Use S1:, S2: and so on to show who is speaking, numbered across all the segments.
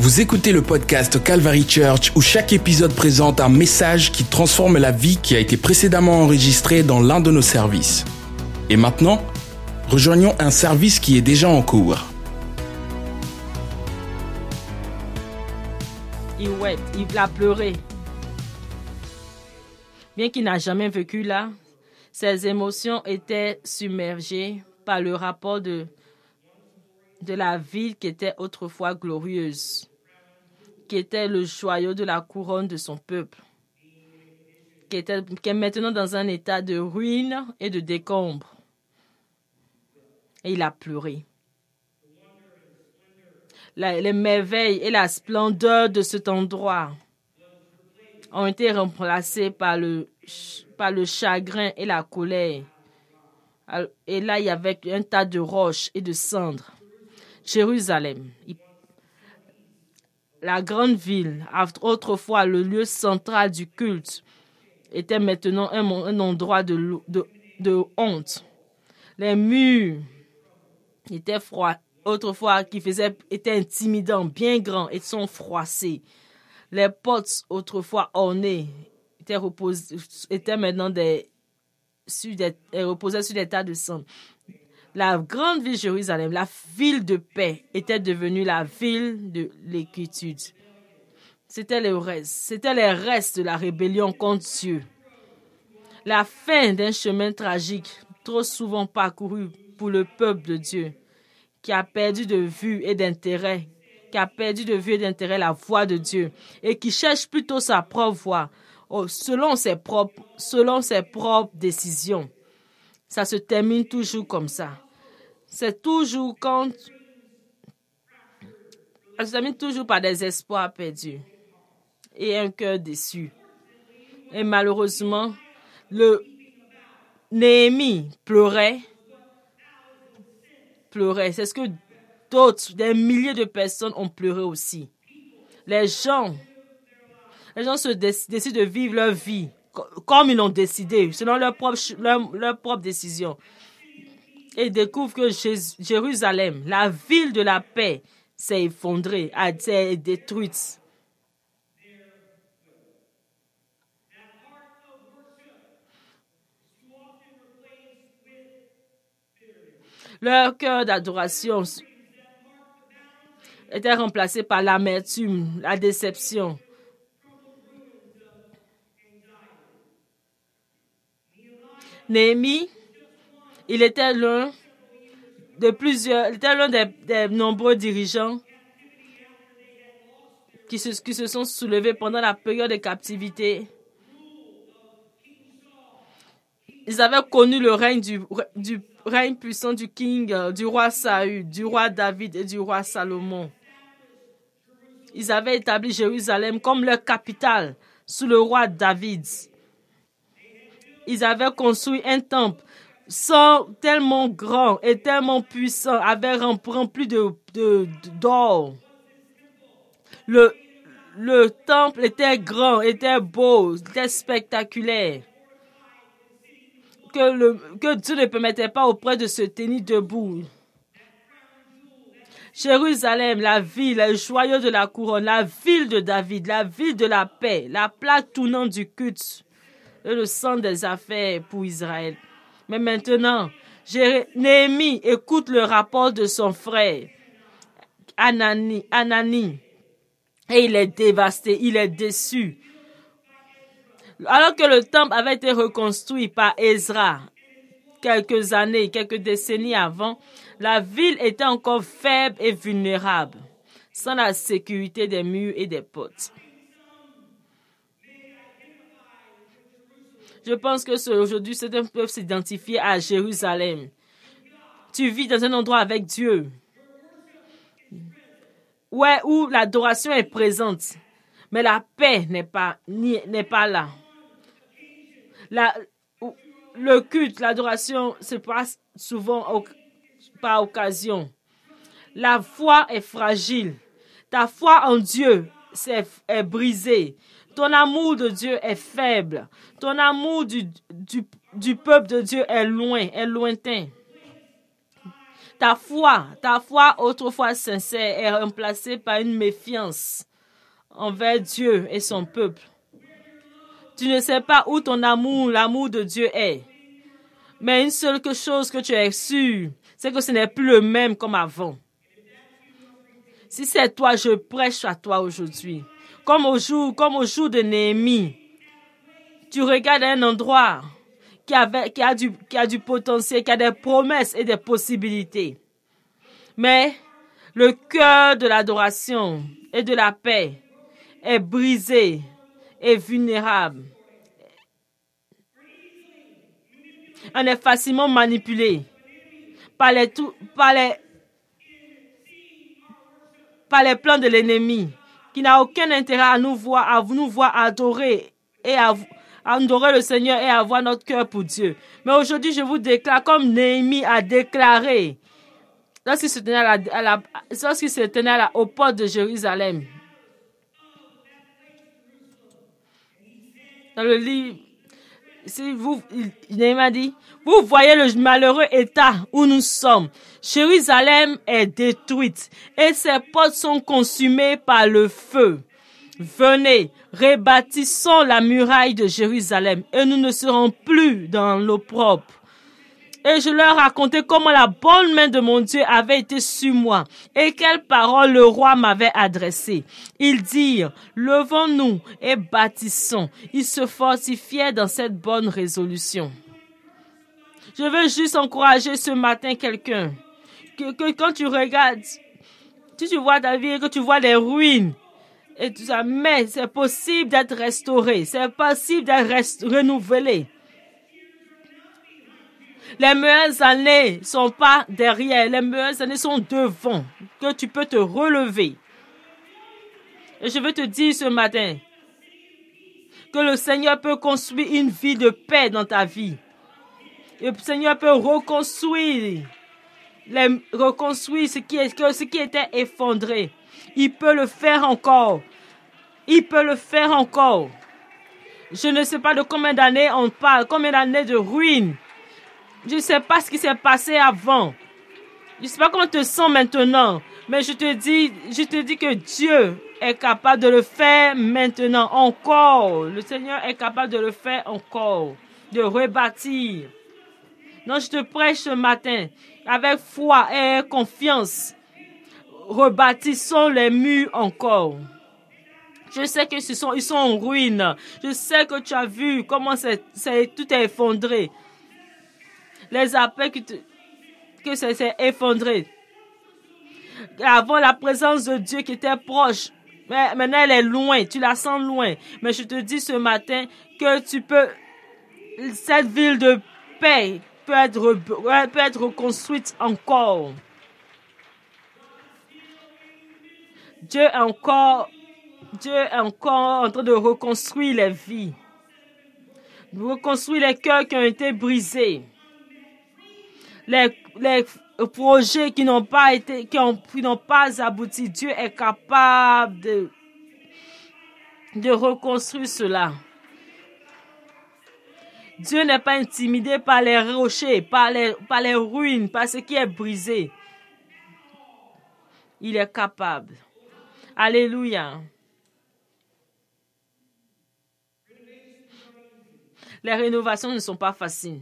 S1: Vous écoutez le podcast Calvary Church où chaque épisode présente un message qui transforme la vie qui a été précédemment enregistrée dans l'un de nos services. Et maintenant, rejoignons un service qui est déjà en cours.
S2: Il a pleuré. Bien qu'il n'a jamais vécu là, ses émotions étaient submergées par le rapport de, de la ville qui était autrefois glorieuse, qui était le joyau de la couronne de son peuple, qui, est maintenant dans un état de ruine et de décombre. Et il a pleuré. Les merveilles et la splendeur de cet endroit ont été remplacées par le, par le chagrin et la colère. Et là, il y avait un tas de roches et de cendres. Jérusalem, la grande ville, autrefois le lieu central du culte, était maintenant un, endroit de, honte. Les murs étaient froids, autrefois qui faisaient, étaient intimidants, bien grands et sont froissés. Les portes, autrefois ornées, étaient, maintenant des, sur des, sur des tas de cendres la grande ville Jérusalem, la ville de paix, était devenue la ville de l'équitude. C'était le reste, c'était les restes de la rébellion contre Dieu. La fin d'un chemin tragique, trop souvent parcouru pour le peuple de Dieu, qui a perdu de vue et d'intérêt, qui a perdu de vue et d'intérêt la voix de Dieu et qui cherche plutôt sa propre voix, oh, selon ses propres, selon ses propres décisions ça se termine toujours comme ça. C'est toujours quand. Ça se termine toujours par des espoirs perdus et un cœur déçu. Et malheureusement, le Néhémie pleurait. Pleurait. C'est ce que d'autres, des milliers de personnes ont pleuré aussi. Les gens, les gens se décident de vivre leur vie comme ils l'ont décidé, selon leur propre, leur, propre décision. Et découvrent que Jérusalem, la ville de la paix, s'est effondrée, a été détruite. Leur cœur d'adoration était remplacé par l'amertume, la déception. Néhémie, il était l'un de plusieurs, il était l'un des, nombreux dirigeants qui se, sont soulevés pendant la période de captivité. Ils avaient connu le règne du, du règne puissant du king, euh, du roi Saül, du roi David et du roi Salomon. Ils avaient établi Jérusalem comme leur capitale sous le roi David ils avaient construit un temple tellement grand et tellement puissant, avait rempli de d'or. Le, le temple était grand, était beau, était spectaculaire. Que, que Dieu ne permettait pas auprès de se tenir debout. Jérusalem, la ville, le joyau de la couronne, la ville de David, la ville de la paix, la plaque tournante du culte et le sang des affaires pour Israël. Mais maintenant, Néhémie écoute le rapport de son frère, Anani, Anani, et il est dévasté, il est déçu. Alors que le temple avait été reconstruit par Ezra quelques années, quelques décennies avant, la ville était encore faible et vulnérable, sans la sécurité des murs et des portes. Je pense que aujourd'hui, certains peuvent s'identifier à Jérusalem. Tu vis dans un endroit avec Dieu. Ouais, où l'adoration est présente, mais la paix n'est pas, là. Le culte, l'adoration se passe souvent par occasion. La foi est fragile. Ta foi en Dieu est brisée. Ton amour de Dieu est faible. Ton amour du, peuple de Dieu est loin, est lointain. Ta foi, ta foi autrefois sincère est remplacée par une méfiance envers Dieu et son peuple. Tu ne sais pas où ton amour, l'amour de Dieu est. Mais une seule chose que tu es sûr, c'est que ce n'est plus le même comme avant. Si c'est toi, je prêche à toi aujourd'hui. Comme au jour, comme au jour de Néhémie. Tu regardes un endroit qui, avait, qui, a du, qui a du potentiel, qui a des promesses et des possibilités. Mais le cœur de l'adoration et de la paix est brisé et vulnérable. On est facilement manipulé par les, par les, par les plans de l'ennemi qui n'a aucun intérêt à nous voir, à nous voir adorer et à, adorer le Seigneur et avoir notre cœur pour Dieu. Mais aujourd'hui, je vous déclare, comme Néhémie a déclaré, lorsqu'il se tenait, à à lorsqu'il se tenait à la, aux portes de Jérusalem, dans le livre, si vous, Néhémie dit, vous voyez le malheureux état où nous sommes. Jérusalem est détruite et ses portes sont consumées par le feu. Venez, rebâtissons la muraille de Jérusalem et nous ne serons plus dans l'opprobre. Et je leur racontais comment la bonne main de mon Dieu avait été sur moi et quelles paroles le roi m'avait adressées. Ils dirent, levons-nous et bâtissons. Ils se fortifiaient dans cette bonne résolution. Je veux juste encourager ce matin quelqu'un. Que, que, quand tu regardes, si tu vois et que tu vois les ruines et tout ça, mais c'est possible d'être restauré, c'est possible d'être renouvelé. Les meilleures années ne sont pas derrière, les meilleures années sont devant, que tu peux te relever. Et je veux te dire ce matin que le Seigneur peut construire une vie de paix dans ta vie. Le Seigneur peut reconstruire, reconstruire ce qui, est, ce qui était effondré. Il peut le faire encore. Il peut le faire encore. Je ne sais pas de combien d'années on parle, combien d'années de ruines. Je ne sais pas ce qui s'est passé avant. Je ne sais pas comment tu te sens maintenant. Mais je te dis, je te dis que Dieu est capable de le faire maintenant encore. Le Seigneur est capable de le faire encore. De rebâtir. Donc, je te prêche ce matin avec foi et confiance. Rebâtissons les murs encore. Je sais que ce sont, ils sont en ruine. Je sais que tu as vu comment c'est, tout est effondré. Les appels que, que c'est effondré. Avant la présence de Dieu qui était proche. Mais maintenant, elle est loin. Tu la sens loin. Mais je te dis ce matin que tu peux, cette ville de paix peut être, peut être reconstruite encore. Dieu est encore, Dieu est encore en train de reconstruire les vies, reconstruire les cœurs qui ont été brisés, les, projets qui n'ont pas été, qui n'ont pas abouti. Dieu est capable de, de reconstruire cela. Dieu n'est pas intimidé par les rochers, par les, par les ruines, par ce qui est brisé. Il est capable. Alléluia. Les rénovations ne sont pas faciles.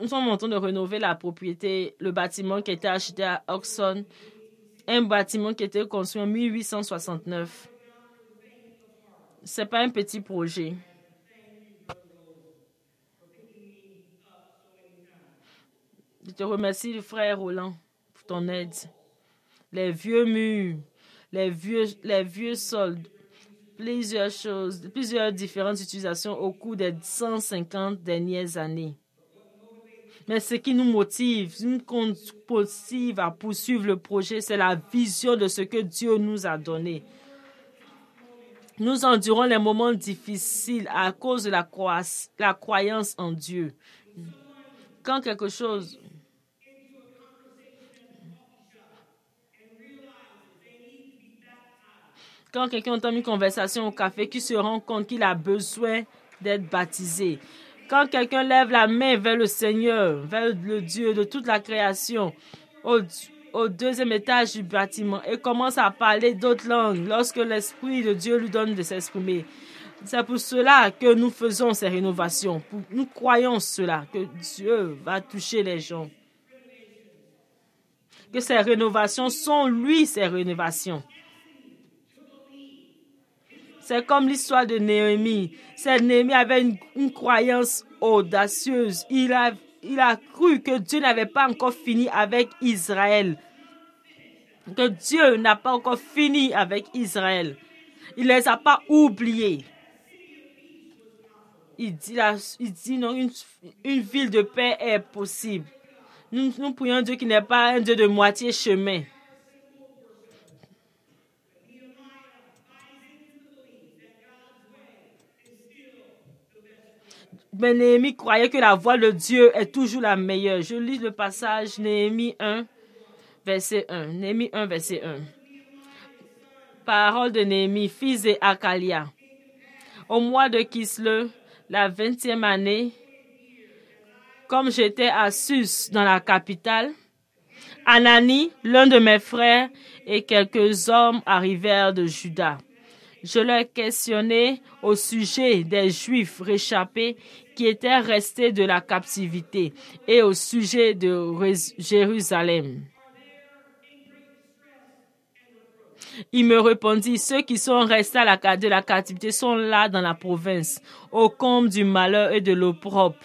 S2: Nous sommes en train de rénover la propriété, le bâtiment qui été acheté à Oxon, un bâtiment qui été construit en 1869. Ce n'est pas un petit projet. Je te remercie, frère Roland, pour ton aide. Les vieux murs, les vieux, les vieux sols, plusieurs choses, plusieurs différentes utilisations au cours des 150 dernières années. Mais ce qui nous motive, ce qui nous motive à poursuivre le projet, c'est la vision de ce que Dieu nous a donné. Nous endurons les moments difficiles à cause de la, croyance en Dieu. Quand quelque chose quand quelqu'un entend une conversation au café, qui se rend compte qu'il a besoin d'être baptisé. Quand quelqu'un lève la main vers le Seigneur, vers le Dieu de toute la création, au, deuxième étage du bâtiment, et commence à parler d'autres langues lorsque l'Esprit de Dieu lui donne de s'exprimer. C'est pour cela que nous faisons ces rénovations. Nous croyons cela, que Dieu va toucher les gens. Que ces rénovations sont lui, ces rénovations. C'est comme l'histoire de Néhémie. C'est Néhémie avait une, croyance audacieuse. Il a, il a cru que Dieu n'avait pas encore fini avec Israël. Que Dieu n'a pas encore fini avec Israël. Il ne les a pas oubliés. Il dit, il dit non, une, une, ville de paix est possible. Nous, nous prions Dieu qui n'est pas un Dieu de moitié chemin. Mais Néhémie croyait que la voix de Dieu est toujours la meilleure. Je lis le passage Néhémie 1, verset 1. Néhémie 1, verset 1. Parole de Néhémie, fils de Akalia. Au mois de Kisle, la vingtième année, comme j'étais à Sus, dans la capitale, Anani, l'un de mes frères, et quelques hommes arrivèrent de Juda. Je leur questionnai au sujet des Juifs réchappés qui étaient restés de la captivité et au sujet de Jérusalem. Il me répondit, ceux qui sont restés de la captivité sont là dans la province, au comble du malheur et de l'opprobre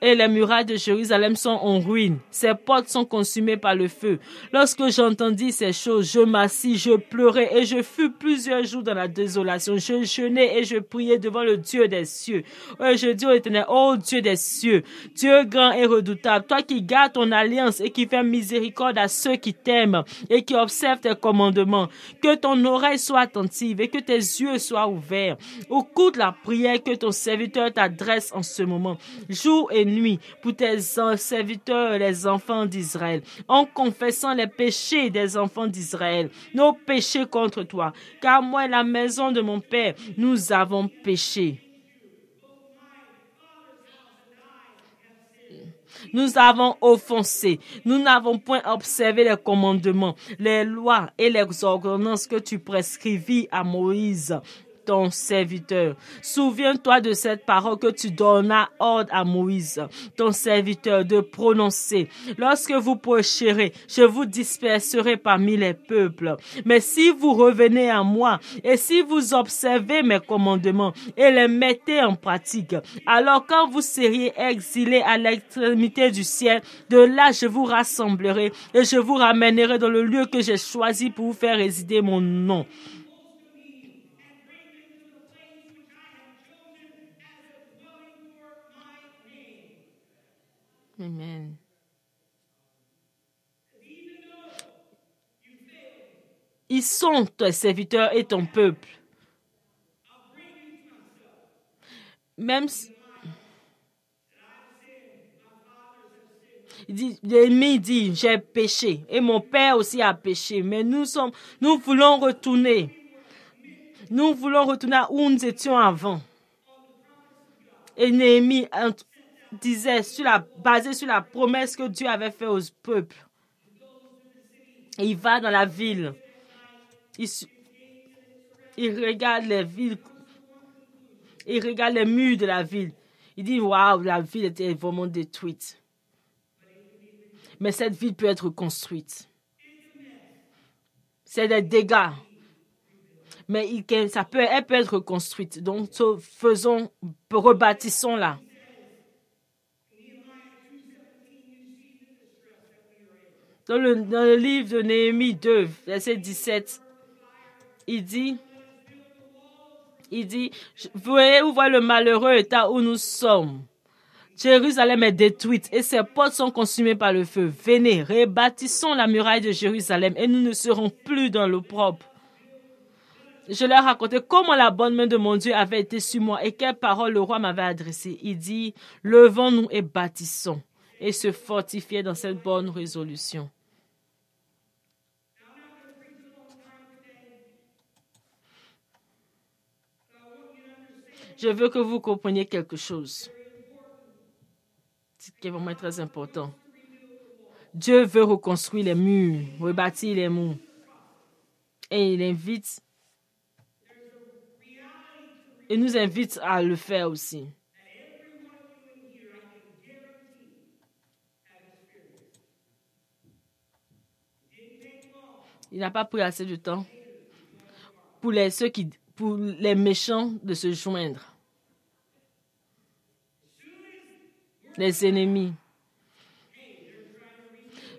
S2: et les murailles de Jérusalem sont en ruine. Ses portes sont consumées par le feu. Lorsque j'entendis ces choses, je m'assis, je pleurais et je fus plusieurs jours dans la désolation. Je jeûnais et je priais devant le Dieu des cieux. Et je dis au éternel, oh Dieu des cieux, Dieu grand et redoutable, toi qui gardes ton alliance et qui fais miséricorde à ceux qui t'aiment et qui observent tes commandements, que ton oreille soit attentive et que tes yeux soient ouverts. Écoute la prière que ton serviteur t'adresse en ce moment. Jour et nuit pour tes serviteurs, les enfants d'Israël, en confessant les péchés des enfants d'Israël, nos péchés contre toi. Car moi et la maison de mon Père, nous avons péché. Nous avons offensé. Nous n'avons point observé les commandements, les lois et les ordonnances que tu prescrivis à Moïse ton serviteur. Souviens-toi de cette parole que tu donnas ordre à Moïse, ton serviteur, de prononcer. Lorsque vous pécherez, je vous disperserai parmi les peuples. Mais si vous revenez à moi et si vous observez mes commandements et les mettez en pratique, alors quand vous seriez exilés à l'extrémité du ciel, de là je vous rassemblerai et je vous ramènerai dans le lieu que j'ai choisi pour vous faire résider mon nom. Amen. Ils sont tes serviteurs et ton peuple. Même si, l'ennemi dit, j'ai péché et mon père aussi a péché, mais nous sommes, nous voulons retourner. Nous voulons retourner où nous étions avant. Et Néhémie disait sur basé sur la promesse que Dieu avait faite au peuple. Il va dans la ville. Il, regarde les villes. Il regarde les murs de la ville. Il dit, waouh, la ville était vraiment détruite. Mais cette ville peut être construite. C'est des dégâts. Mais il, ça peut, elle peut être reconstruite. Donc, faisons, rebâtissons-la. Dans le, livre de Néhémie 2, verset 17, il dit, il dit, voyez où voit le malheureux état où nous sommes. Jérusalem est détruite et ses portes sont consumées par le feu. Venez, rebâtissons la muraille de Jérusalem et nous ne serons plus dans l'opprobre. Je leur racontais comment la bonne main de mon Dieu avait été sur moi et quelles paroles le roi m'avait adressées. Il dit, levons-nous et bâtissons et se fortifier dans cette bonne résolution. Je veux que vous compreniez quelque chose. Qui est vraiment très important. Dieu veut reconstruire les murs, rebâtir les murs. Et il invite, il nous invite à le faire aussi. Il n'a pas pris assez de temps pour les, ceux qui, pour les méchants de se joindre. Les ennemis.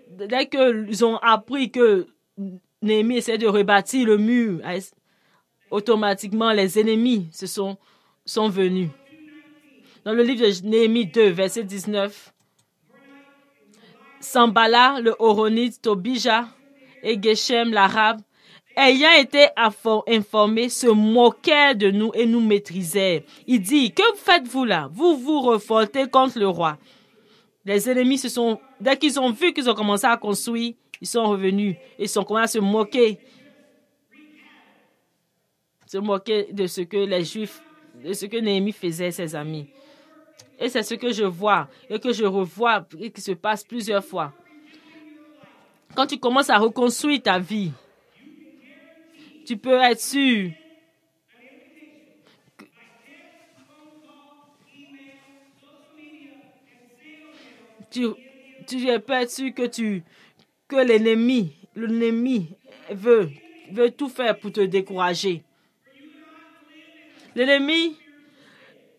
S2: Dès qu'ils ont appris que Néhémie essaie de rebâtir le mur, automatiquement les ennemis se sont, sont venus. Dans le livre de Néhémie 2, verset 19, Sambala, le Horonite, Tobija et Geshem, l'Arabe, ayant été informés, se moquaient de nous et nous maîtrisaient. Il dit, que faites-vous là? Vous vous refoltez contre le roi. Les ennemis se sont, dès qu'ils ont vu qu'ils ont commencé à construire, ils sont revenus et ils ont commencé à se moquer. Se moquer de ce que les Juifs, de ce que Néhémie faisait ses amis. Et c'est ce que je vois et que je revois et qui se passe plusieurs fois. Quand tu commences à reconstruire ta vie, tu peux être sûr tu, peux être sûr que tu que l'ennemi l'ennemi veut veut tout faire pour te décourager. L'ennemi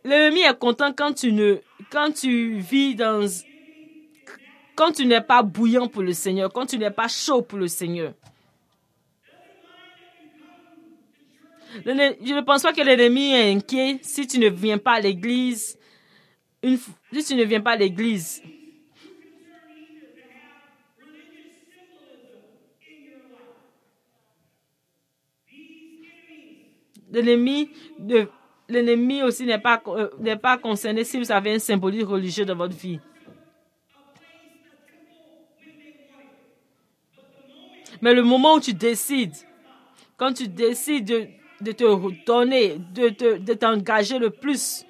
S2: l'ennemi est content quand tu ne quand tu vis dans quand tu n'es pas bouillant pour le Seigneur, quand tu n'es pas chaud pour le Seigneur. Je ne pense pas que l'ennemi est inquiet si tu ne viens pas à l'église. Si tu ne viens pas à l'église. L'ennemi l'ennemi aussi n'est pas, euh, n'est pas concerné si vous avez un symbolique religieux dans votre vie. Mais le moment où tu décides, quand tu décides de, de te donner, de, de t'engager le plus,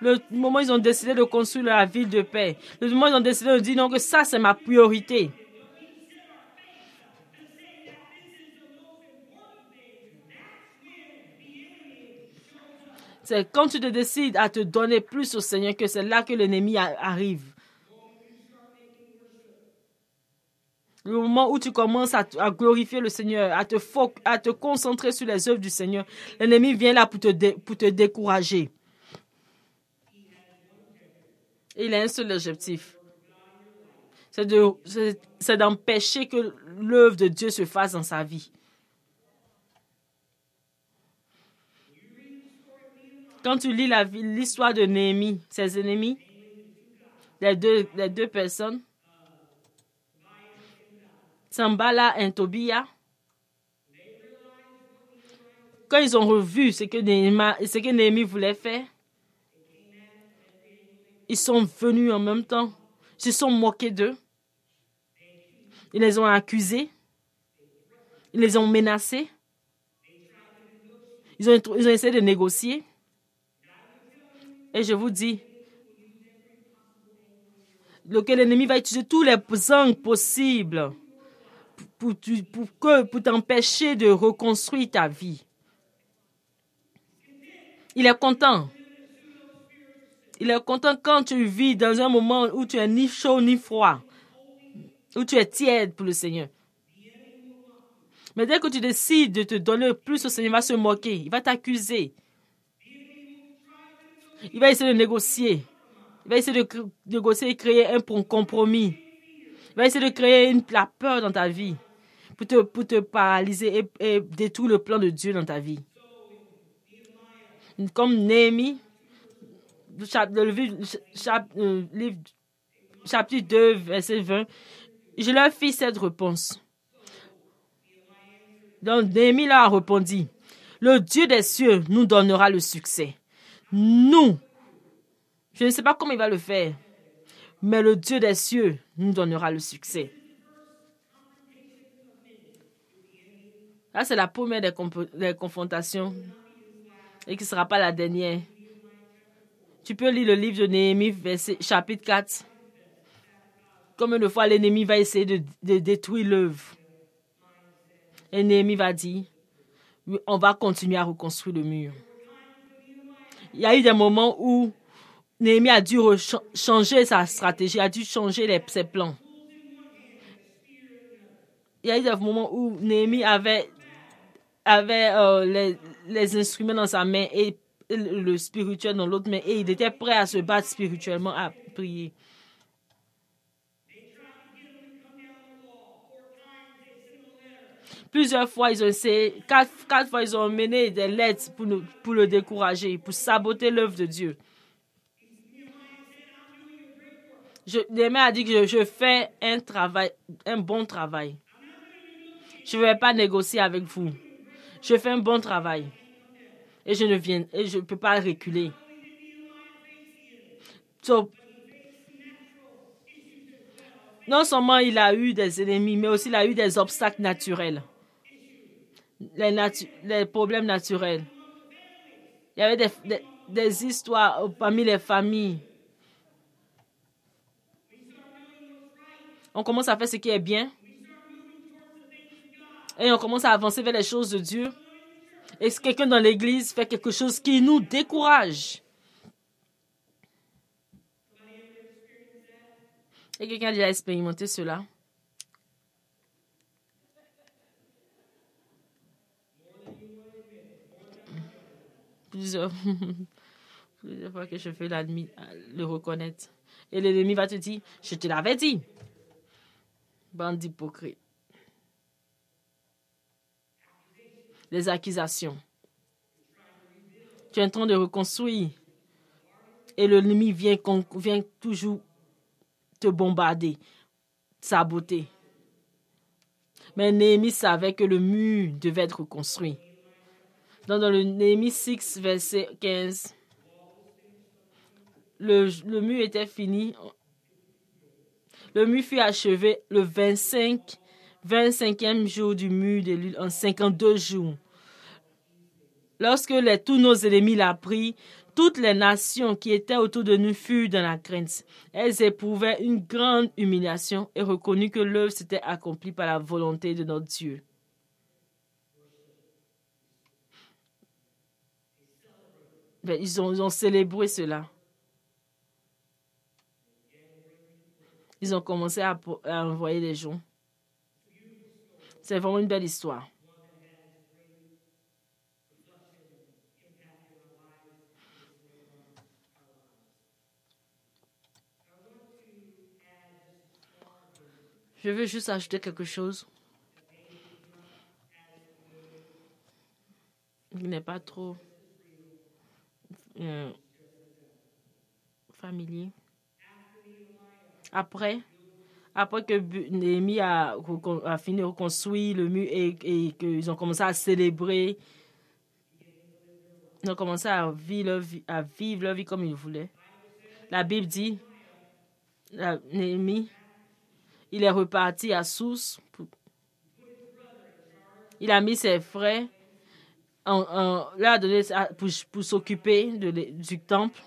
S2: le moment où ils ont décidé de construire la ville de paix, le moment où ils ont décidé de dire non, que ça c'est ma priorité. C'est quand tu te décides à te donner plus au Seigneur que c'est là que l'ennemi arrive. Le moment où tu commences à, glorifier le Seigneur, à te, à te concentrer sur les œuvres du Seigneur, l'ennemi vient là pour te, décourager. Il a un seul objectif. C'est d'empêcher que l'œuvre de Dieu se fasse dans sa vie. Quand tu lis l'histoire de Néhémie, ses ennemis, les deux personnes, Sambala et Tobia, quand ils ont revu ce que Néhémie, voulait faire, ils sont venus en même temps. Ils se sont moqués d'eux. Ils les ont accusés. Ils les ont menacés. Ils ont, ils ont essayé de négocier. Et je vous dis, lequel l'ennemi va utiliser tous les angles possibles pour, pour, pour t'empêcher de reconstruire ta vie. Il est content. Il est content quand tu vis dans un moment où tu es ni chaud ni froid, où tu es tiède pour le Seigneur. Mais dès que tu décides de te donner plus au Seigneur, il va se moquer, il va t'accuser. Il va essayer de négocier. Il va essayer de négocier et créer un compromis. Il va essayer de créer la peur dans ta vie pour te, pour te paralyser et, détruire le plan de Dieu dans ta vie. Comme Néhémie, le euh, livre, chapitre 2, verset 20, je leur fis cette réponse. Donc Néhémie leur a répondu, le Dieu des cieux nous donnera le succès nous, je ne sais pas comment il va le faire, mais le Dieu des cieux nous donnera le succès. Là, c'est la première des, confrontations et qui ne sera pas la dernière. Tu peux lire le livre de Néhémie, verset, chapitre 4. Combien de fois l'ennemi va essayer de, détruire l'œuvre. Et Néhémie va dire, on va continuer à reconstruire le mur. Il y a eu des moments où Néhémie a dû changer sa stratégie, a dû changer ses plans. Il y a eu des moments où Néhémie avait, avait euh, les, instruments dans sa main et le spirituel dans l'autre main et il était prêt à se battre spirituellement, à prier. Plusieurs fois, ils ont essayé, quatre, quatre fois, ils ont mené des lettres pour, nous, pour le décourager, pour saboter l'œuvre de Dieu. Je, a dit que je, je fais un travail, un bon travail. Je ne vais pas négocier avec vous. Je fais un bon travail. Et je ne viens, et je ne peux pas reculer. Non seulement il a eu des ennemis, mais aussi il a eu des obstacles naturels. Les, les problèmes naturels. Il y avait des, des, histoires parmi les familles. On commence à faire ce qui est bien. Et on commence à avancer vers les choses de Dieu. Et si quelqu'un dans l'église fait quelque chose qui nous décourage? Et quelqu'un a déjà expérimenté cela? Plusieurs, plusieurs fois que je fais l'admi- le reconnaître. Et l'ennemi va te dire, je te l'avais dit. Bande d'hypocrites. Les accusations. Tu es en train de reconstruire. Et le ennemi vient, vient toujours te bombarder, saboter. Mais Néhémie savait que le mur devait être reconstruit. Dans, dans le Néhémie 6, verset 15, le, le mur était fini. Le mur fut achevé le 25, 25e jour du mur de l'île en 52 jours. Lorsque tous nos ennemis l'apprirent, toutes les nations qui étaient autour de nous furent dans la crainte. Elles éprouvaient une grande humiliation et reconnurent que l'œuvre s'était accomplie par la volonté de notre Dieu. Ben, ils, ont, célébré cela. Ils ont commencé à envoyer des gens. C'est vraiment une belle histoire. Je veux juste ajouter quelque chose. Il n'est pas trop euh, familier. Après, après que Néhémie a, fini de reconstruire le mur et, qu'ils ont commencé à célébrer, ils ont commencé à vivre leur vie, à vivre leur vie comme ils voulaient. La Bible dit, Néhémie, il est reparti à Sousse. Il a mis ses frères, pour, s'occuper du temple.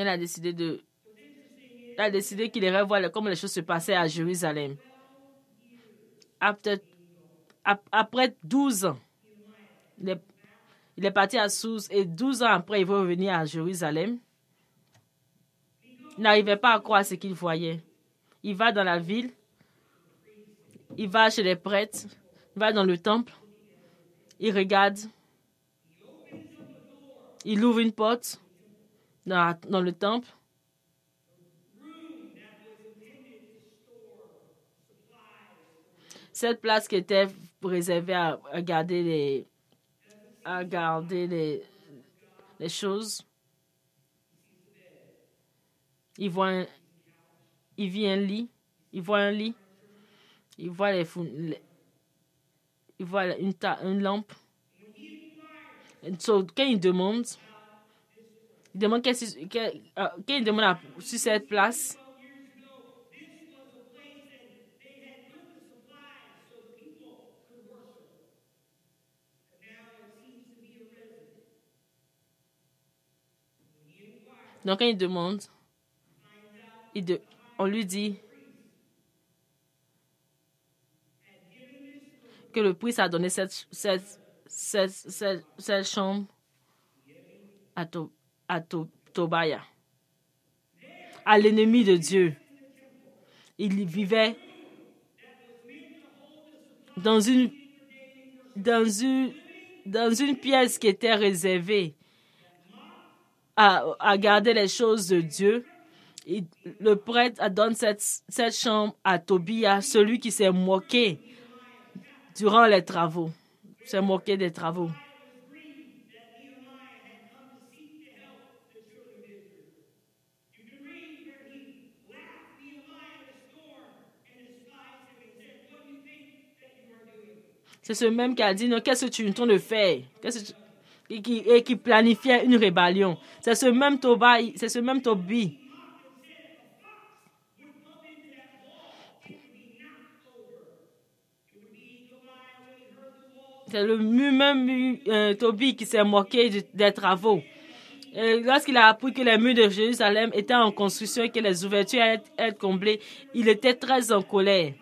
S2: Elle a décidé de. Décidé qu'il irait voir comment les choses se passaient à Jérusalem. Après, ap- après 12 ans, il est, il est parti à Sousse et 12 ans après, il va revenir à Jérusalem. Il n'arrivait pas à croire ce qu'il voyait. Il va dans la ville, il va chez les prêtres, il va dans le temple, il regarde, il ouvre une porte dans, le temple. Cette place qui était réservée à, garder les à garder les, les choses. Il voit un, il vit un lit, il voit un lit, il voit les, les- il voit une, ta- lampe. Quand il demande, Il demande qu'est-ce qu'il euh, demande sur cette place. Donc, quand il demande, il de, on lui dit que le prix a donné cette, cette, cette, cette, cette chambre à, to, à to, Tobaya, à l'ennemi de Dieu. Il vivait dans une, pièce qui était réservée à, garder les choses de Dieu. Le prêtre donne cette, cette chambre à Tobia, celui qui s'est moqué durant les travaux, s'est moqué des travaux. C'est ce même qui a dit, non, qu'est-ce que tu es en train de faire? Et qui planifiait une rébellion. C'est ce même Toba, c'est ce même Tobi. C'est le même euh, Tobi qui s'est moqué des travaux. Lorsqu'il a appris que les murs de Jérusalem étaient en construction et que les ouvertures allaient être comblées, il était très en colère.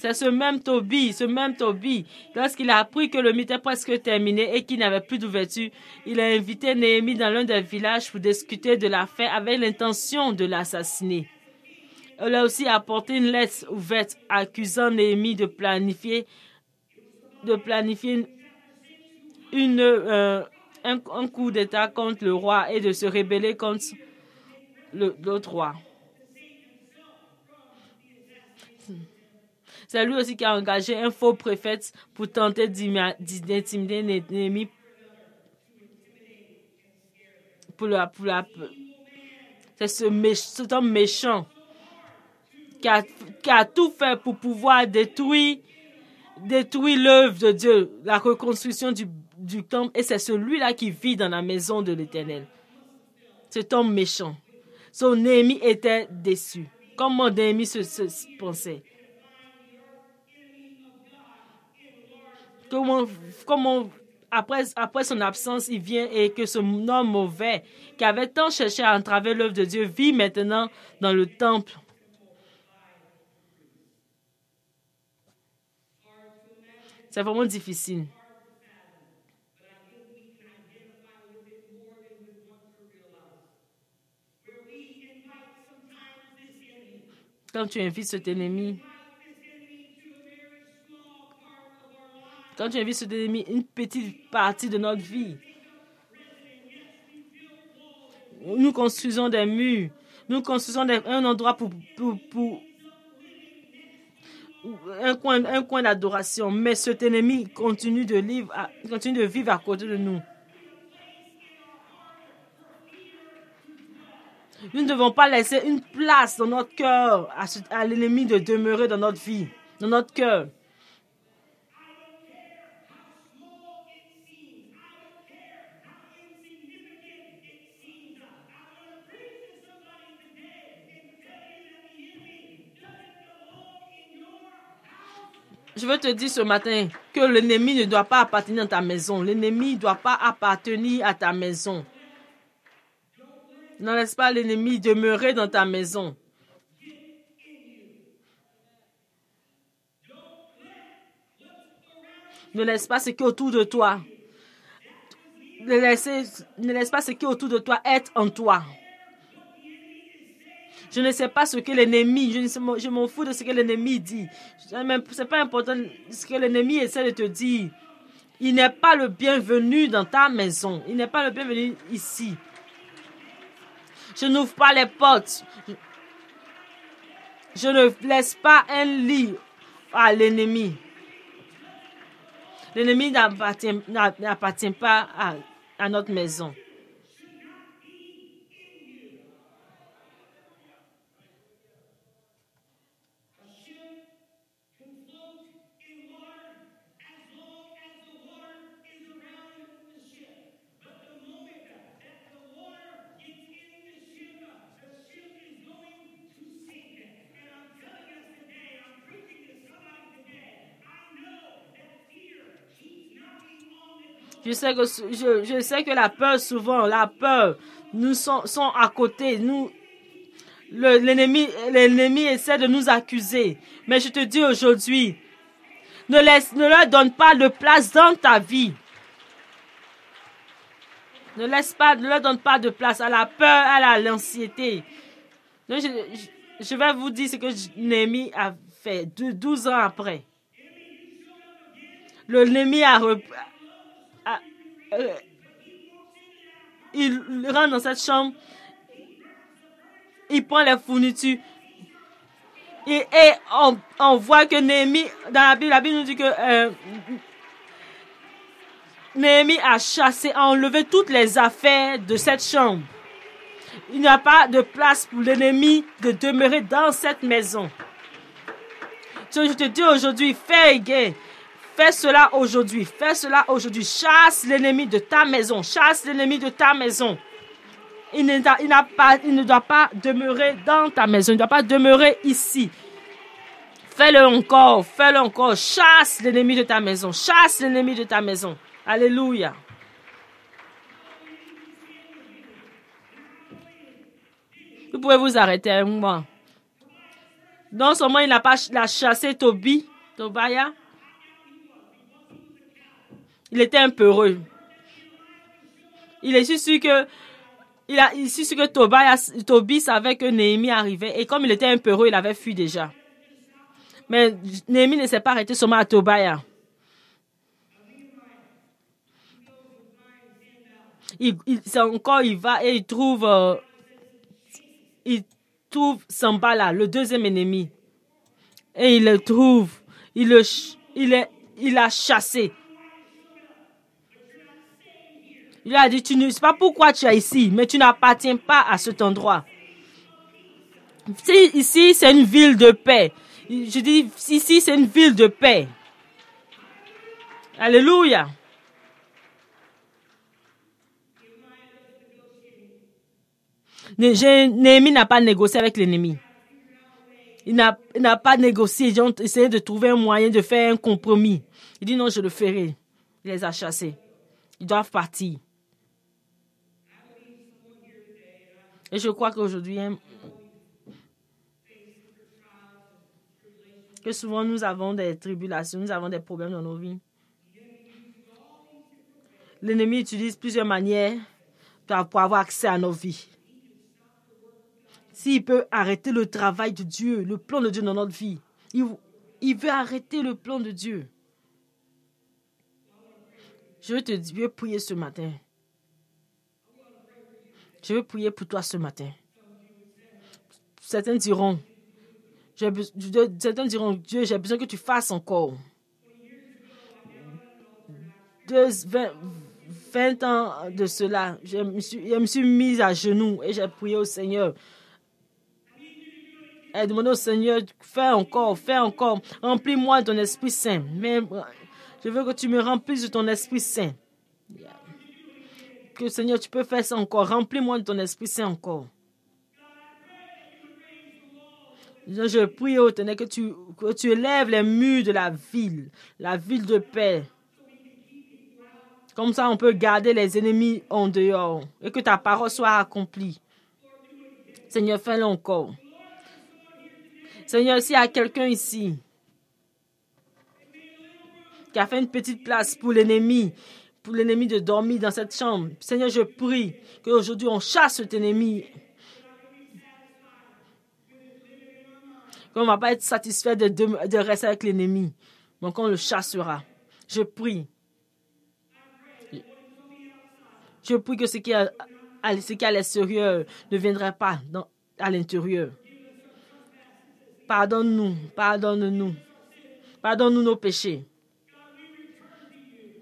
S2: C'est ce même Toby, ce même Toby, lorsqu'il a appris que le mythe est presque terminé et qu'il n'avait plus d'ouverture, il a invité Néhémie dans l'un des villages pour discuter de l'affaire avec l'intention de l'assassiner. Il a aussi apporté une lettre ouverte accusant Néhémie de planifier, de planifier une, euh, un, un, coup d'État contre le roi et de se rebeller contre l'autre roi. C'est lui aussi qui a engagé un faux prophète pour tenter d'intimider Néhémie pour la, pour c'est ce cet homme méchant qui a, qui tout fait pour pouvoir détruire, détruire l'œuvre de Dieu, la reconstruction du, temple. Et c'est celui-là qui vit dans la maison de l'Éternel. Cet homme méchant. Son Néhémie était déçu. Comment Néhémie se, se pensait? Comment, après, après son absence, il vient et que ce homme mauvais, qui avait tant cherché à entraver l'œuvre de Dieu, vit maintenant dans le temple. C'est vraiment difficile. Quand tu invites cet ennemi, Quand tu invites cet ennemi une petite partie de notre vie, nous construisons des murs, nous construisons un endroit pour, un coin, un coin d'adoration, mais cet ennemi continue de, vivre à, continue de vivre à côté de nous. Nous ne devons pas laisser une place dans notre cœur à, à l'ennemi de demeurer dans notre vie, dans notre cœur. Veux te dire ce matin que l'ennemi ne doit pas appartenir à ta maison. L'ennemi ne doit pas appartenir à ta maison. Ne laisse pas? L'ennemi demeurer dans ta maison. Ne laisse pas ce qui est autour de toi. Ne, ne laisse pas ce qui est autour de toi être en toi. Je ne sais pas ce que l'ennemi, je, m'en fous de ce que l'ennemi dit. Ce n'est pas important ce que l'ennemi essaie de te dire. Il n'est pas le bienvenu dans ta maison. Il n'est pas le bienvenu ici. Je n'ouvre pas les portes. Je ne laisse pas un lit à l'ennemi. L'ennemi n'appartient pas à notre maison. Je sais que, je, je sais que la peur, souvent, la peur, nous sommes, sont à côté. Nous, l'ennemi, l'ennemi essaie de nous accuser. Mais je te dis aujourd'hui, ne, laisse, ne leur donne pas de place dans ta vie. Ne laisse pas, ne leur donne pas de place à la peur, à l'anxiété. Je, je, je, vais vous dire ce que Némi a fait 12 ans après. Le Némi a, a euh, il rentre dans cette chambre, il prend les fournitures. Et, on, voit que Néhémie, dans la Bible, la Bible nous dit que euh, Néhémie a chassé, a enlevé toutes les affaires de cette chambre. Il n'y a pas de place pour l'ennemi de demeurer dans cette maison. je te dis aujourd'hui, fais gain. Fais cela aujourd'hui. Fais cela aujourd'hui. Chasse l'ennemi de ta maison. Chasse l'ennemi de ta maison. Il ne, doit pas demeurer dans ta maison. Il ne doit pas demeurer ici. Fais-le encore. Fais-le encore. Chasse l'ennemi de ta maison. Chasse l'ennemi de ta maison. Alléluia. Vous pouvez vous arrêter un moment. Non seulement il n'a pas chassé Tobi, Tobaya, il était un peu heureux. Il est sûr que il a ici que Tobias, Tobi savait que Néhémie arrivait et comme il était un peu heureux, il avait fui déjà. Mais Néhémie ne s'est pas arrêté seulement à Tobia. Il, il encore, il va et il trouve, euh, il trouve Sambala, le deuxième ennemi. Et il le trouve, il le, il il l'a chassé. Il a dit, tu ne sais pas pourquoi tu es ici, mais tu n'appartiens pas à cet endroit. Ici, c'est une ville de paix. Je dis, ici, c'est une ville de paix. Alléluia. Néhémie n'a pas négocié avec l'ennemi. Il n'a pas négocié. Ils ont essayé de trouver un moyen de faire un compromis. Il dit non, je le ferai. Il les a chassés. Ils doivent partir. Et je crois qu'aujourd'hui, hein, que souvent nous avons des tribulations, nous avons des problèmes dans nos vies. L'ennemi utilise plusieurs manières pour avoir accès à nos vies. S'il peut arrêter le travail de Dieu, le plan de Dieu dans notre vie, il, veut arrêter le plan de Dieu. Je veux te dire, prier ce matin. Je veux prier pour toi ce matin. Certains diront, certains diront, Dieu, j'ai besoin que tu fasses encore. Deux, 20, ans de cela, je me, suis, suis mise à genoux et j'ai prié au Seigneur. Et demandé au Seigneur, fais encore, fais encore, remplis-moi de ton Esprit Saint. Mais je veux que tu me remplisses de ton Esprit Saint que Seigneur, tu peux faire ça encore. Remplis-moi de ton Esprit Saint encore. Je prie, au Seigneur, que tu, que tu élèves les murs de la ville, la ville de paix. Comme ça, on peut garder les ennemis en dehors et que ta parole soit accomplie. Seigneur, fais-le encore. Seigneur, s'il y a quelqu'un ici qui a fait une petite place pour l'ennemi, pour l'ennemi de dormir dans cette chambre. Seigneur, je prie qu'aujourd'hui on chasse cet ennemi. Qu'on ne va pas être satisfait de, rester avec l'ennemi, mais qu'on le chassera. Je prie. Je prie que ce qui est à, l'extérieur ne viendra pas à l'intérieur. Pardonne-nous, pardonne-nous. Pardonne-nous nos péchés.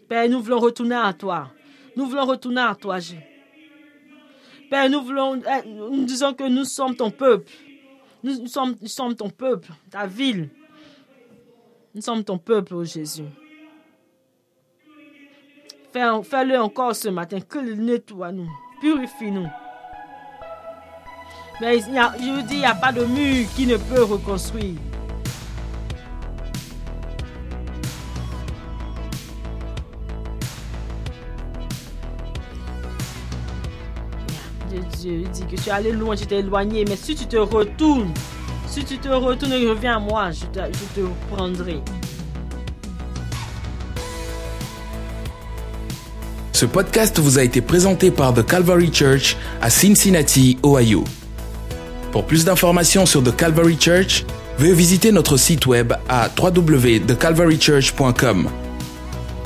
S2: Père, nous voulons retourner à toi. Nous voulons retourner à toi, Père, nous voulons, eh, nous disons que nous sommes ton peuple. Nous sommes, nous sommes ton peuple, ta ville. Nous sommes ton peuple, oh Jésus. Fais-le encore ce matin, que le nettoie-nous, purifie-nous. Mais je vous dis, il n'y a pas de mur qui ne peut reconstruire. Dieu. Il dit que tu es allé loin, tu t'es éloigné, mais si tu te retournes, si tu te retournes et reviens à moi, je te, je te prendrai.
S1: Ce podcast vous a été présenté par The Calvary Church à Cincinnati, Ohio. Pour plus d'informations sur The Calvary Church, veuillez visiter notre site web à www.thecalvarychurch.com.